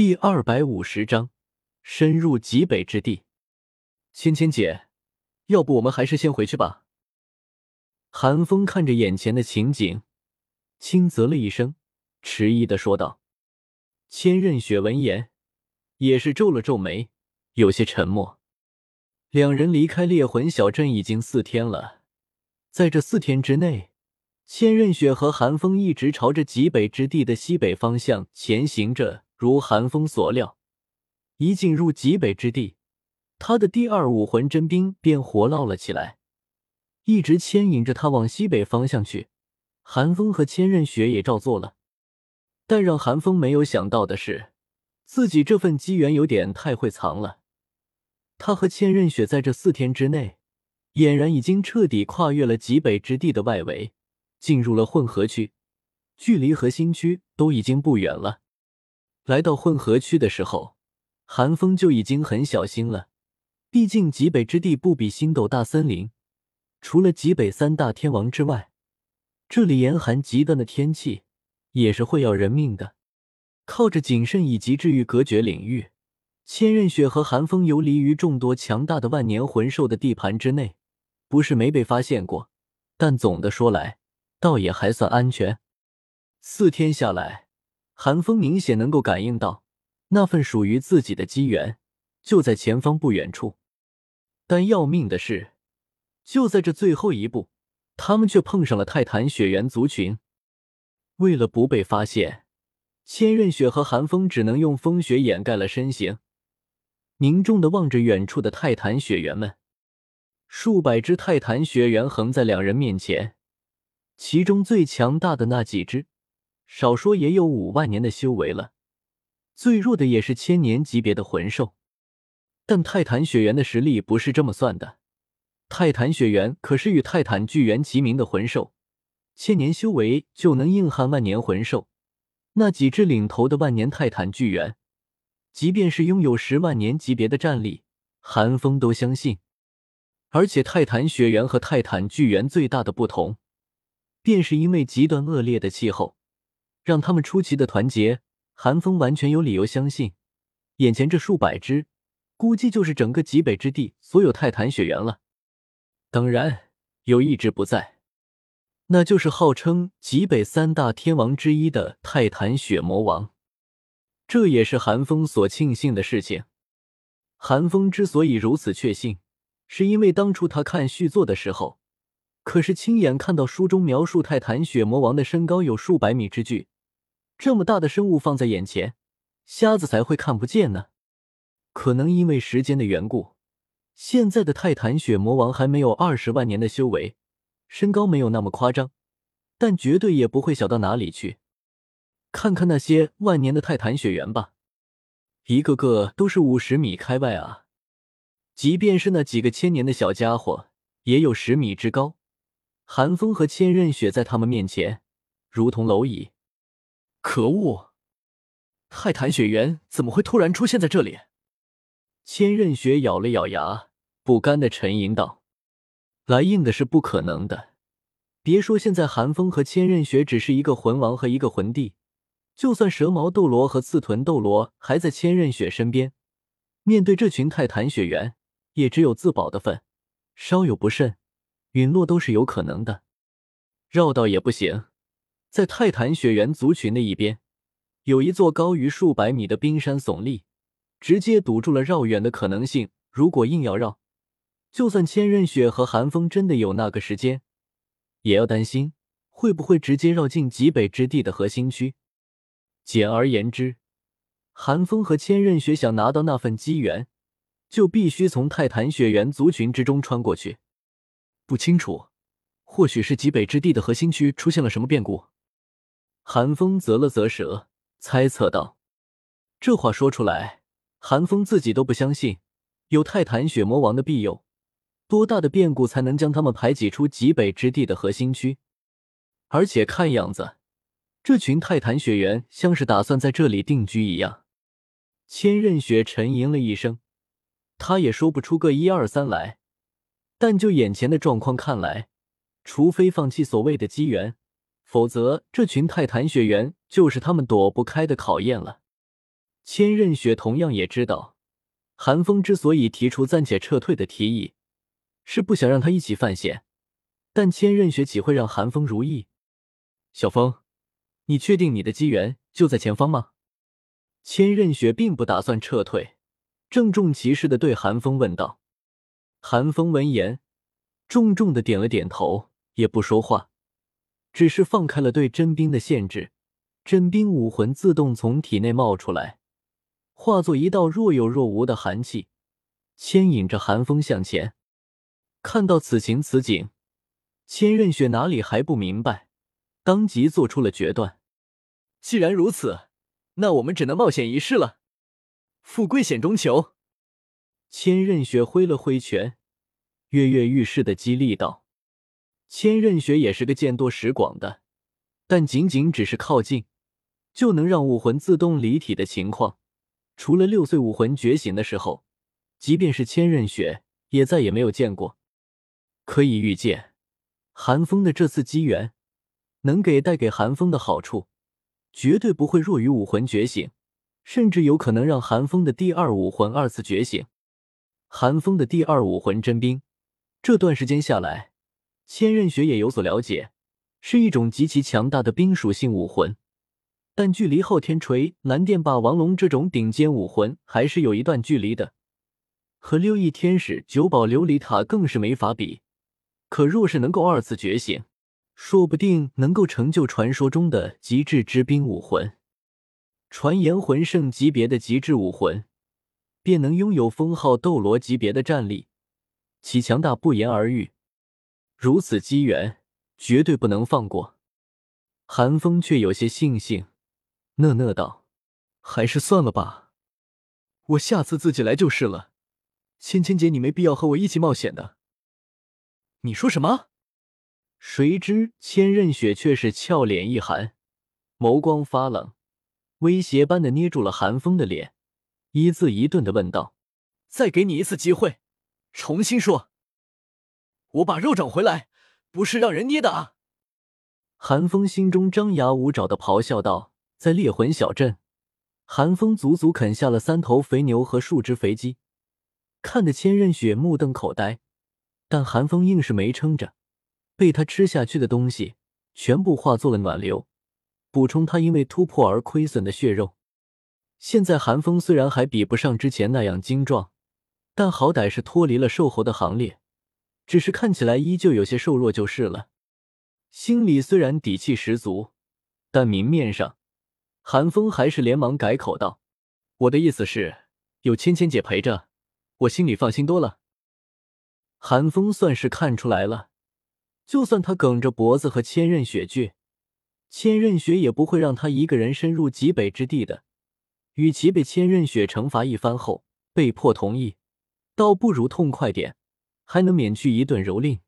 第二百五十章，深入极北之地。芊芊姐，要不我们还是先回去吧。韩风看着眼前的情景，轻啧了一声，迟疑的说道。千仞雪闻言，也是皱了皱眉，有些沉默。两人离开猎魂小镇已经四天了，在这四天之内，千仞雪和韩风一直朝着极北之地的西北方向前行着。如寒风所料，一进入极北之地，他的第二武魂真冰便活络了起来，一直牵引着他往西北方向去。寒风和千仞雪也照做了，但让寒风没有想到的是，自己这份机缘有点太会藏了。他和千仞雪在这四天之内，俨然已经彻底跨越了极北之地的外围，进入了混合区，距离核心区都已经不远了。来到混合区的时候，寒风就已经很小心了。毕竟极北之地不比星斗大森林，除了极北三大天王之外，这里严寒极端的天气也是会要人命的。靠着谨慎以及治愈隔绝领域，千仞雪和寒风游离于众多强大的万年魂兽的地盘之内，不是没被发现过，但总的说来，倒也还算安全。四天下来。韩风明显能够感应到，那份属于自己的机缘就在前方不远处。但要命的是，就在这最后一步，他们却碰上了泰坦雪原族群。为了不被发现，千仞雪和寒风只能用风雪掩盖了身形，凝重的望着远处的泰坦雪原们。数百只泰坦雪原横在两人面前，其中最强大的那几只。少说也有五万年的修为了，最弱的也是千年级别的魂兽。但泰坦雪原的实力不是这么算的，泰坦雪原可是与泰坦巨猿齐名的魂兽，千年修为就能硬撼万年魂兽。那几只领头的万年泰坦巨猿，即便是拥有十万年级别的战力，寒风都相信。而且泰坦雪原和泰坦巨猿最大的不同，便是因为极端恶劣的气候。让他们出奇的团结，寒风完全有理由相信，眼前这数百只，估计就是整个极北之地所有泰坦雪原了。当然，有一只不在，那就是号称极北三大天王之一的泰坦雪魔王。这也是寒风所庆幸的事情。寒风之所以如此确信，是因为当初他看续作的时候。可是亲眼看到书中描述泰坦雪魔王的身高有数百米之巨，这么大的生物放在眼前，瞎子才会看不见呢。可能因为时间的缘故，现在的泰坦雪魔王还没有二十万年的修为，身高没有那么夸张，但绝对也不会小到哪里去。看看那些万年的泰坦雪猿吧，一个个都是五十米开外啊！即便是那几个千年的小家伙，也有十米之高。寒风和千仞雪在他们面前如同蝼蚁。可恶！泰坦雪原怎么会突然出现在这里？千仞雪咬了咬牙，不甘的沉吟道：“来硬的是不可能的。别说现在寒风和千仞雪只是一个魂王和一个魂帝，就算蛇矛斗罗和刺豚斗罗还在千仞雪身边，面对这群泰坦雪原，也只有自保的份。稍有不慎。”陨落都是有可能的，绕道也不行。在泰坦雪原族群的一边，有一座高于数百米的冰山耸立，直接堵住了绕远的可能性。如果硬要绕，就算千仞雪和寒风真的有那个时间，也要担心会不会直接绕进极北之地的核心区。简而言之，寒风和千仞雪想拿到那份机缘，就必须从泰坦雪原族群之中穿过去。不清楚，或许是极北之地的核心区出现了什么变故。寒风啧了啧舌，猜测道：“这话说出来，寒风自己都不相信，有泰坦血魔王的庇佑，多大的变故才能将他们排挤出极北之地的核心区？而且看样子，这群泰坦雪猿像是打算在这里定居一样。”千仞雪沉吟了一声，他也说不出个一二三来。但就眼前的状况看来，除非放弃所谓的机缘，否则这群泰坦雪原就是他们躲不开的考验了。千仞雪同样也知道，韩风之所以提出暂且撤退的提议，是不想让他一起犯险。但千仞雪岂会让韩风如意？小风，你确定你的机缘就在前方吗？千仞雪并不打算撤退，郑重其事的对韩风问道。韩风闻言，重重的点了点头，也不说话，只是放开了对真冰的限制，真冰武魂自动从体内冒出来。化作一道若有若无的寒气，牵引着寒风向前。看到此情此景，千仞雪哪里还不明白，当即做出了决断。既然如此，那我们只能冒险一试了。富贵险中求。千仞雪挥了挥拳，跃跃欲试的激励道：“千仞雪也是个见多识广的，但仅仅只是靠近，就能让武魂自动离体的情况。”除了六岁武魂觉醒的时候，即便是千仞雪也再也没有见过。可以预见，寒风的这次机缘能给带给寒风的好处，绝对不会弱于武魂觉醒，甚至有可能让寒风的第二武魂二次觉醒。寒风的第二武魂真冰，这段时间下来，千仞雪也有所了解，是一种极其强大的冰属性武魂。但距离昊天锤、蓝电霸王龙这种顶尖武魂还是有一段距离的，和六翼天使、九宝琉璃塔更是没法比。可若是能够二次觉醒，说不定能够成就传说中的极致之冰武魂。传言魂圣级别的极致武魂，便能拥有封号斗罗级别的战力，其强大不言而喻。如此机缘，绝对不能放过。寒风却有些悻悻。讷讷道：“还是算了吧，我下次自己来就是了。芊芊姐，你没必要和我一起冒险的。”你说什么？谁知千仞雪却是俏脸一寒，眸光发冷，威胁般的捏住了寒风的脸，一字一顿的问道：“再给你一次机会，重新说，我把肉找回来，不是让人捏的啊！”寒风心中张牙舞爪的咆哮道。在猎魂小镇，寒风足足啃下了三头肥牛和数只肥鸡，看得千仞雪目瞪口呆。但寒风硬是没撑着，被他吃下去的东西全部化作了暖流，补充他因为突破而亏损的血肉。现在寒风虽然还比不上之前那样精壮，但好歹是脱离了瘦猴的行列，只是看起来依旧有些瘦弱就是了。心里虽然底气十足，但明面上。韩风还是连忙改口道：“我的意思是，有芊芊姐陪着，我心里放心多了。”韩风算是看出来了，就算他梗着脖子和千仞雪倔，千仞雪也不会让他一个人深入极北之地的。与其被千仞雪惩罚一番后被迫同意，倒不如痛快点，还能免去一顿蹂躏。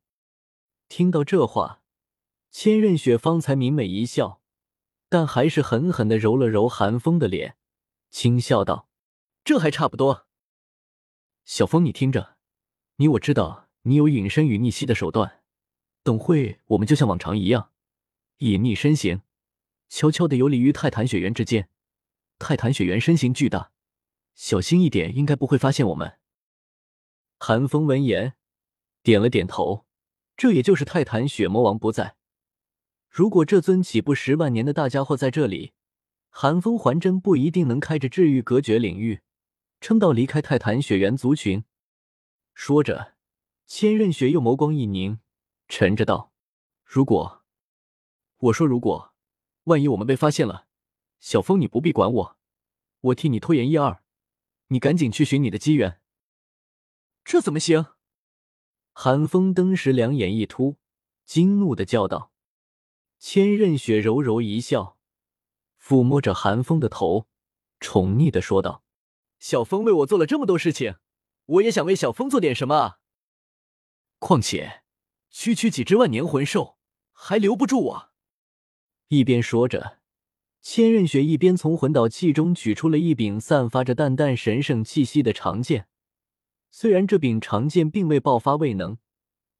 听到这话，千仞雪方才明媚一笑。但还是狠狠的揉了揉寒风的脸，轻笑道：“这还差不多。小风，你听着，你我知道你有隐身与逆袭的手段，等会我们就像往常一样，隐匿身形，悄悄的游离于泰坦雪原之间。泰坦雪原身形巨大，小心一点，应该不会发现我们。”寒风闻言，点了点头。这也就是泰坦雪魔王不在。如果这尊起步十万年的大家伙在这里，寒风还真不一定能开着治愈隔绝领域，撑到离开泰坦雪原族群。说着，千仞雪又眸光一凝，沉着道：“如果，我说如果，万一我们被发现了，小风你不必管我，我替你拖延一二，你赶紧去寻你的机缘。”这怎么行？寒风登时两眼一突，惊怒的叫道。千仞雪柔柔一笑，抚摸着寒风的头，宠溺的说道：“小风为我做了这么多事情，我也想为小风做点什么啊！况且，区区几只万年魂兽还留不住我。”一边说着，千仞雪一边从魂导器中取出了一柄散发着淡淡神圣气息的长剑。虽然这柄长剑并未爆发未能，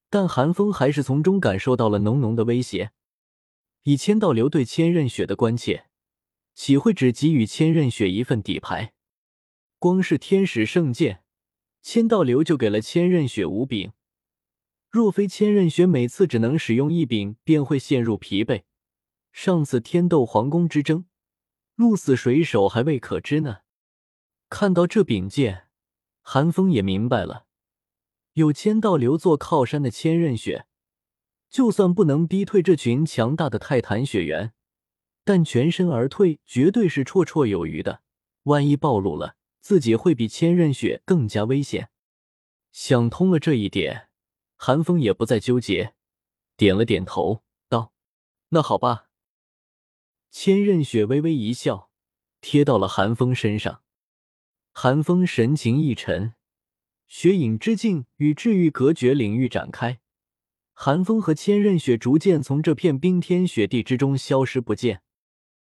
但寒风还是从中感受到了浓浓的威胁。以千道流对千仞雪的关切，岂会只给予千仞雪一份底牌？光是天使圣剑，千道流就给了千仞雪五柄。若非千仞雪每次只能使用一柄，便会陷入疲惫。上次天斗皇宫之争，鹿死谁手还未可知呢。看到这柄剑，韩风也明白了，有千道流做靠山的千仞雪，就算不能逼退这群强大的泰坦雪猿，但全身而退绝对是绰绰有余的。万一暴露了，自己会比千仞雪更加危险。想通了这一点。韩风也不再纠结，点了点头，道：“那好吧。”千仞雪微微一笑，贴到了韩风身上。寒风神情一沉，雪影之境与治愈隔绝领域展开。寒风和千仞雪逐渐从这片冰天雪地之中消失不见。